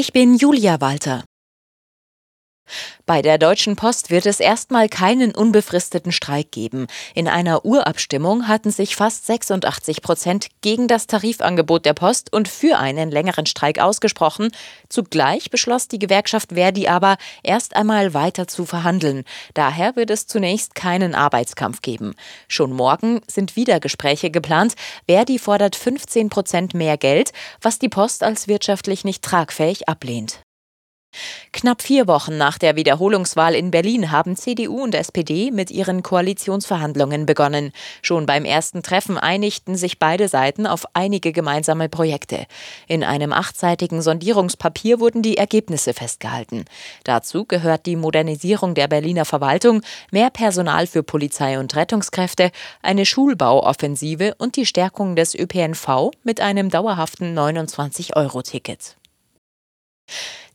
Ich bin Julia Walter. Bei der Deutschen Post wird es erstmal keinen unbefristeten Streik geben. In einer Urabstimmung hatten sich fast 86 Prozent gegen das Tarifangebot der Post und für einen längeren Streik ausgesprochen. Zugleich beschloss die Gewerkschaft Verdi aber, erst einmal weiter zu verhandeln. Daher wird es zunächst keinen Arbeitskampf geben. Schon morgen sind wieder Gespräche geplant. Verdi fordert 15 Prozent mehr Geld, was die Post als wirtschaftlich nicht tragfähig ablehnt. Knapp vier Wochen nach der Wiederholungswahl in Berlin haben CDU und SPD mit ihren Koalitionsverhandlungen begonnen. Schon beim ersten Treffen einigten sich beide Seiten auf einige gemeinsame Projekte. In einem achtseitigen Sondierungspapier wurden die Ergebnisse festgehalten. Dazu gehört die Modernisierung der Berliner Verwaltung, mehr Personal für Polizei und Rettungskräfte, eine Schulbauoffensive und die Stärkung des ÖPNV mit einem dauerhaften 29-Euro-Ticket.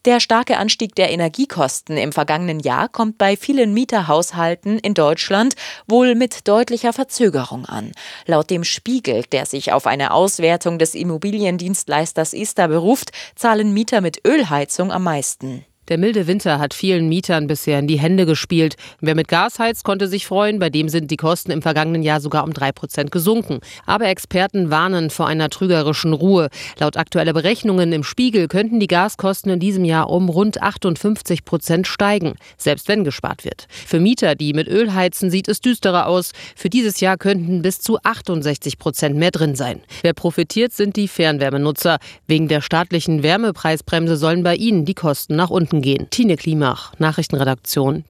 Der starke Anstieg der Energiekosten im vergangenen Jahr kommt bei vielen Mieterhaushalten in Deutschland wohl mit deutlicher Verzögerung an. Laut dem Spiegel, der sich auf eine Auswertung des Immobiliendienstleisters ISTA beruft, zahlen Mieter mit Ölheizung am meisten. Der milde Winter hat vielen Mietern bisher in die Hände gespielt. Wer mit Gas heizt, konnte sich freuen. Bei dem sind die Kosten im vergangenen Jahr sogar um drei Prozent gesunken. Aber Experten warnen vor einer trügerischen Ruhe. Laut aktueller Berechnungen im Spiegel könnten die Gaskosten in diesem Jahr um rund 58 Prozent steigen, selbst wenn gespart wird. Für Mieter, die mit Öl heizen, sieht es düsterer aus. Für dieses Jahr könnten bis zu 68 Prozent mehr drin sein. Wer profitiert, sind die Fernwärmenutzer. Wegen der staatlichen Wärmepreisbremse sollen bei ihnen die Kosten nach unten gehen. Tine Klimach, Nachrichtenredaktion.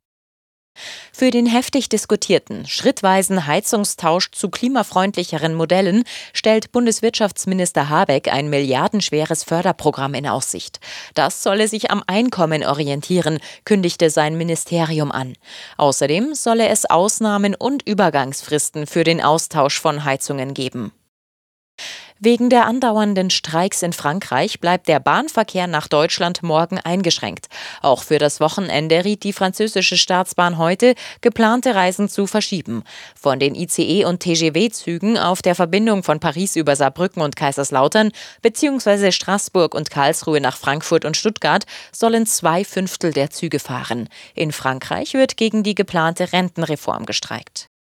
Für den heftig diskutierten schrittweisen Heizungstausch zu klimafreundlicheren Modellen stellt Bundeswirtschaftsminister Habeck ein milliardenschweres Förderprogramm in Aussicht. Das solle sich am Einkommen orientieren, kündigte sein Ministerium an. Außerdem solle es Ausnahmen und Übergangsfristen für den Austausch von Heizungen geben. Wegen der andauernden Streiks in Frankreich bleibt der Bahnverkehr nach Deutschland morgen eingeschränkt. Auch für das Wochenende riet die französische Staatsbahn heute, geplante Reisen zu verschieben. Von den ICE- und TGW-Zügen auf der Verbindung von Paris über Saarbrücken und Kaiserslautern bzw. Straßburg und Karlsruhe nach Frankfurt und Stuttgart sollen zwei Fünftel der Züge fahren. In Frankreich wird gegen die geplante Rentenreform gestreikt.